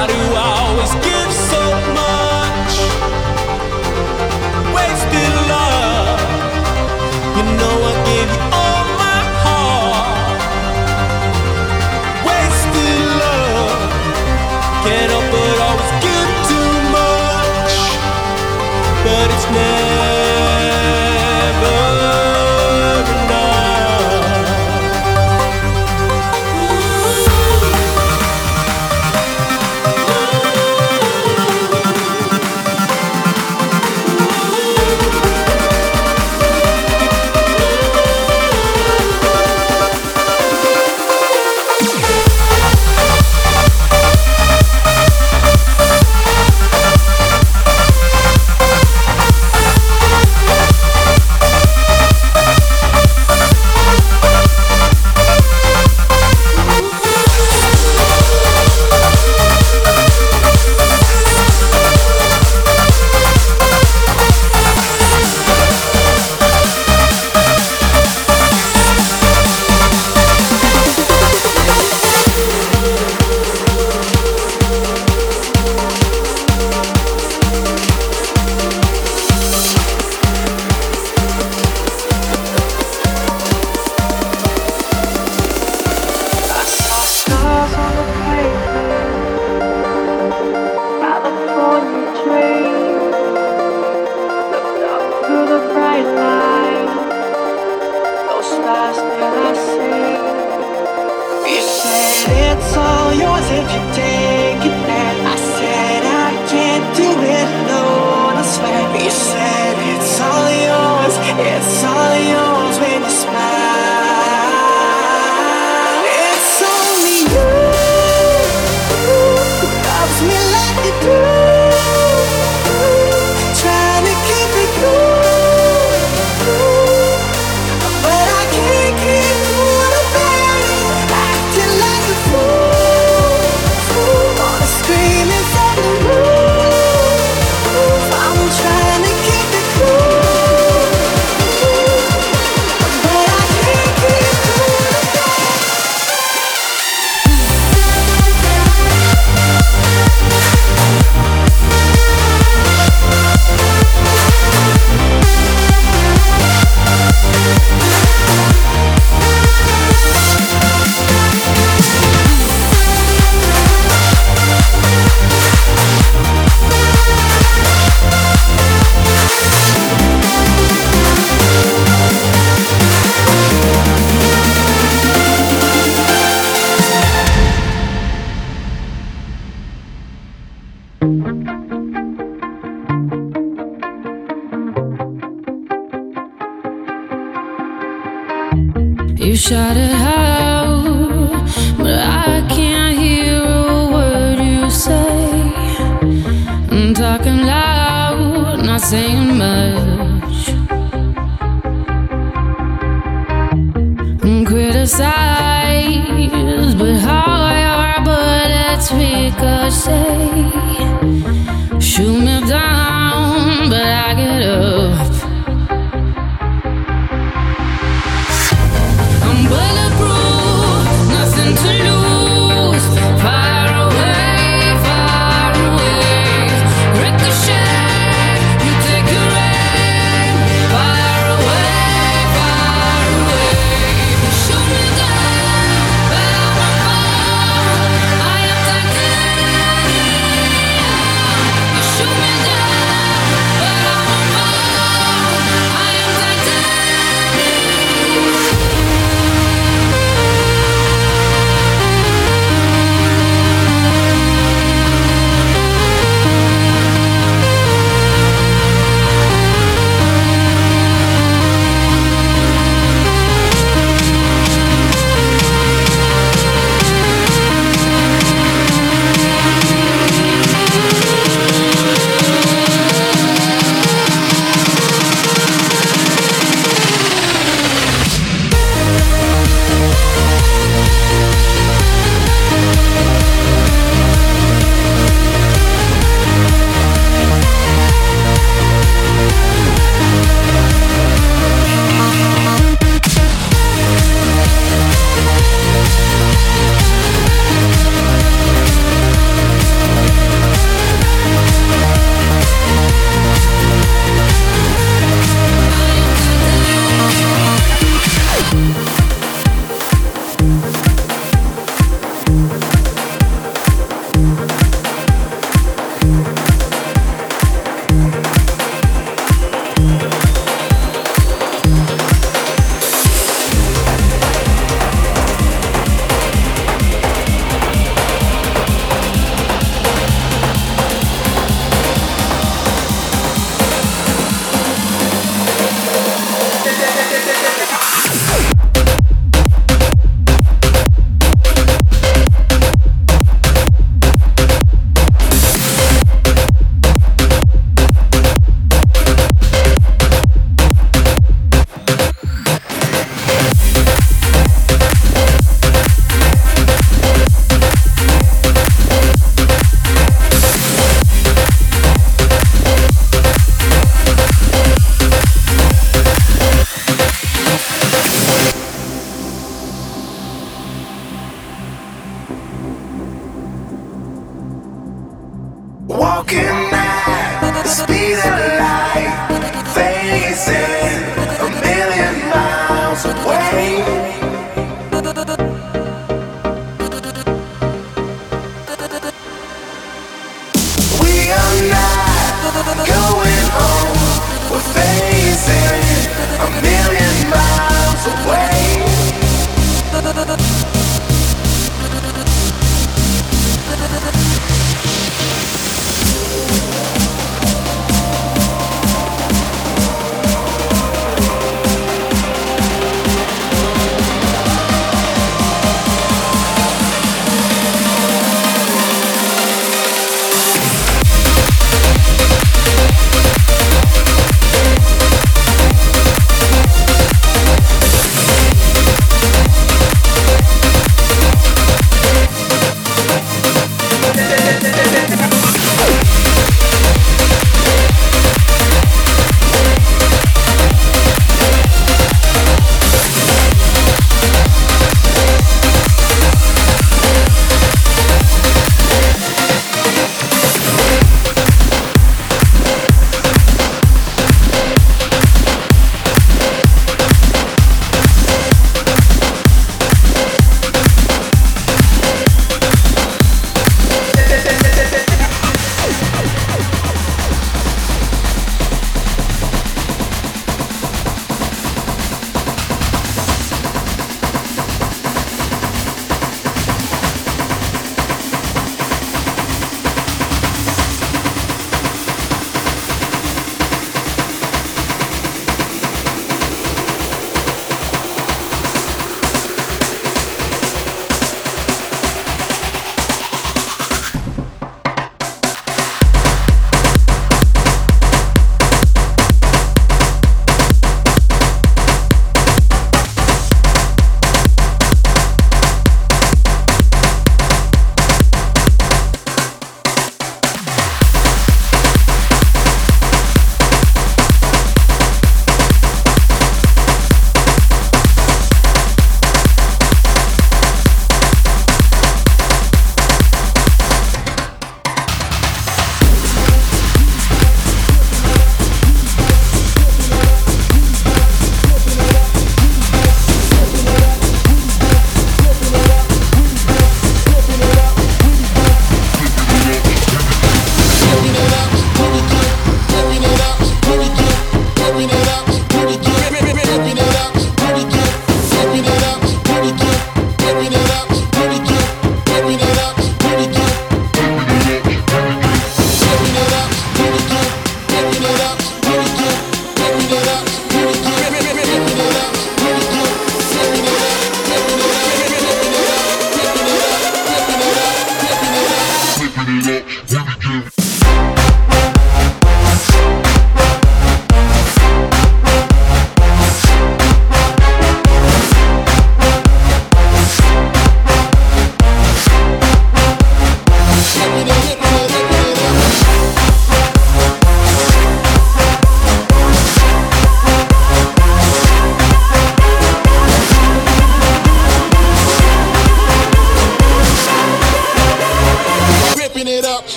Why do I always give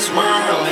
this world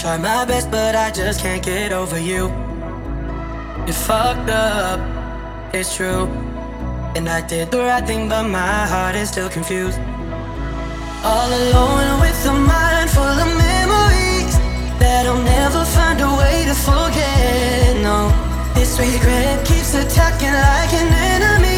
try my best, but I just can't get over you. You fucked up, it's true. And I did the right thing, but my heart is still confused. All alone with a mind full of memories that I'll never find a way to forget. No, this regret keeps attacking like an enemy.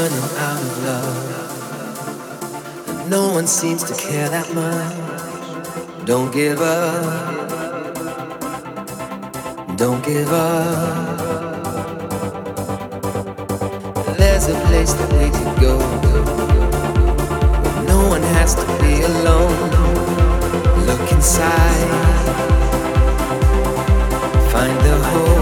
running out of love. And no one seems to care that much. Don't give up. Don't give up. There's a place that we can go. No one has to be alone. Look inside. Find the hope.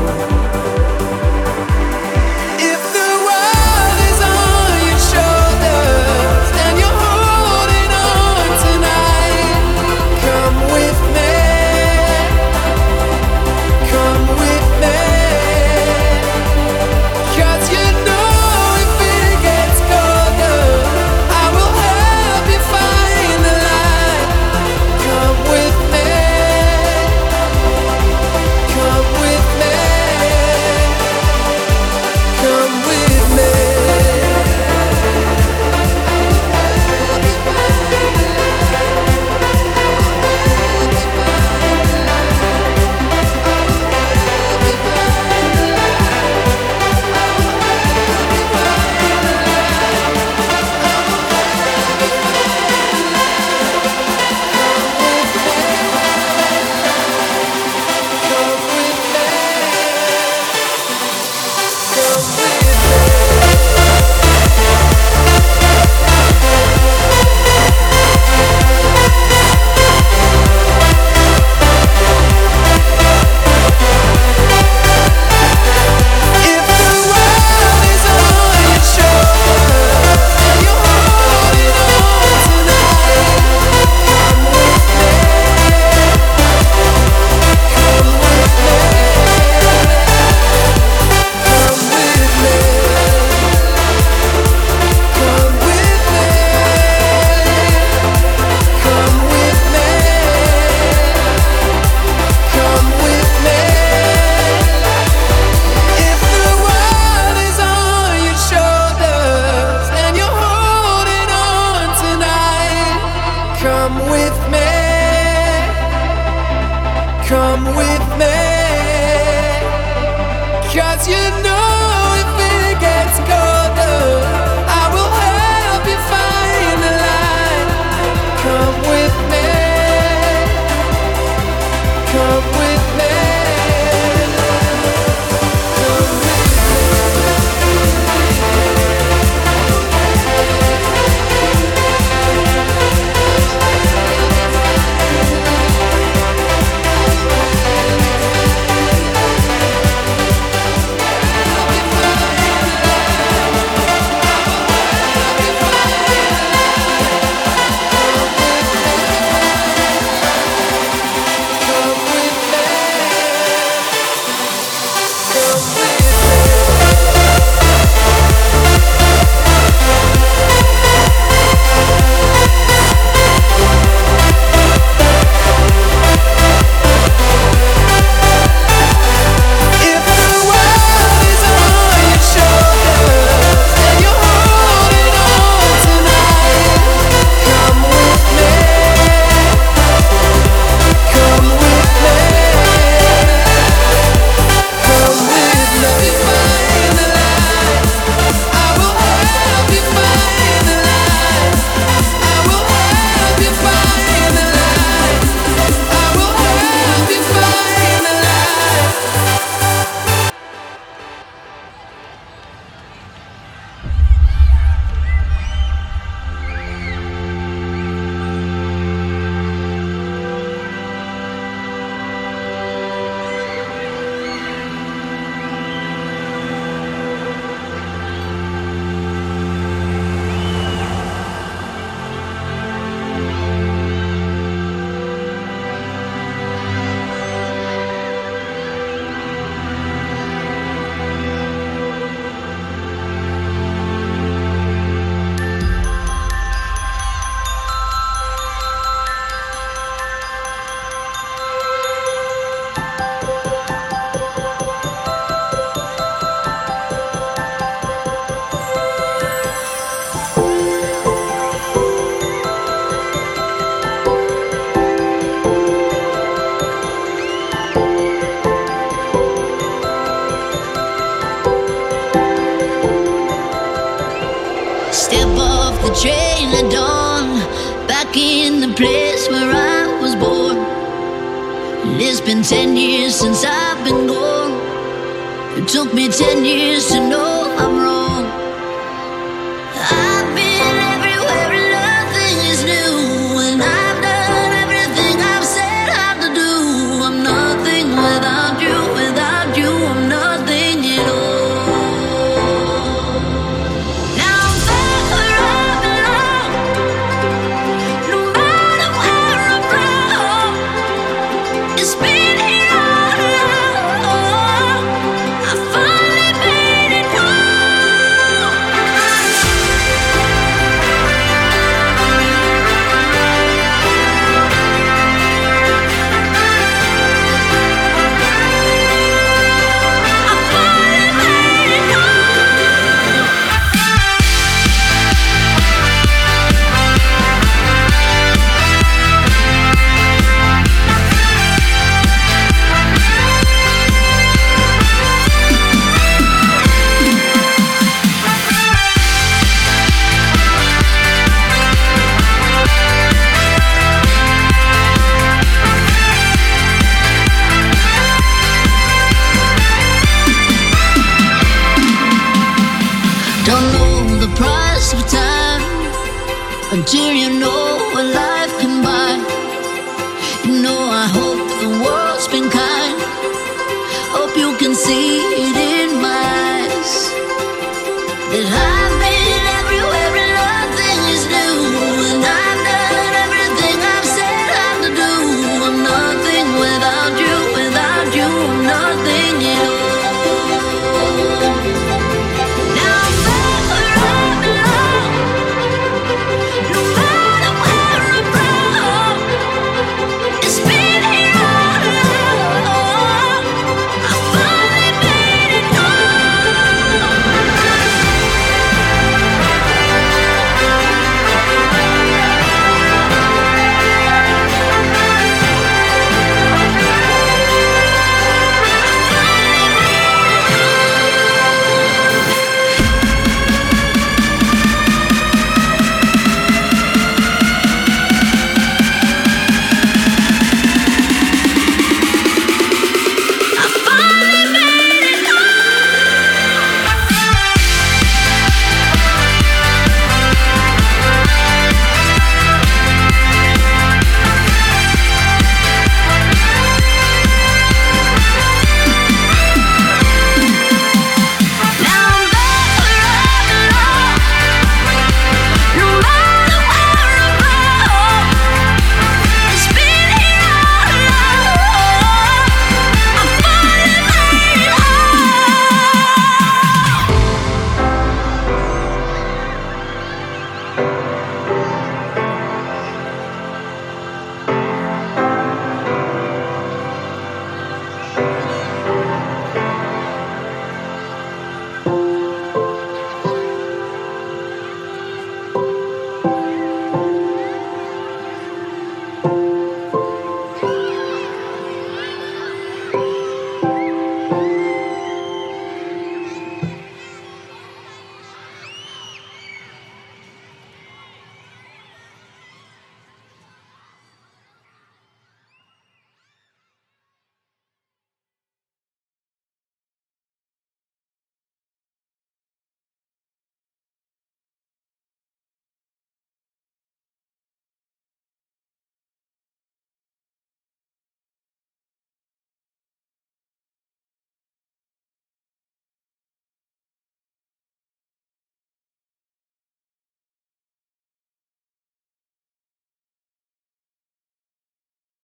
Took me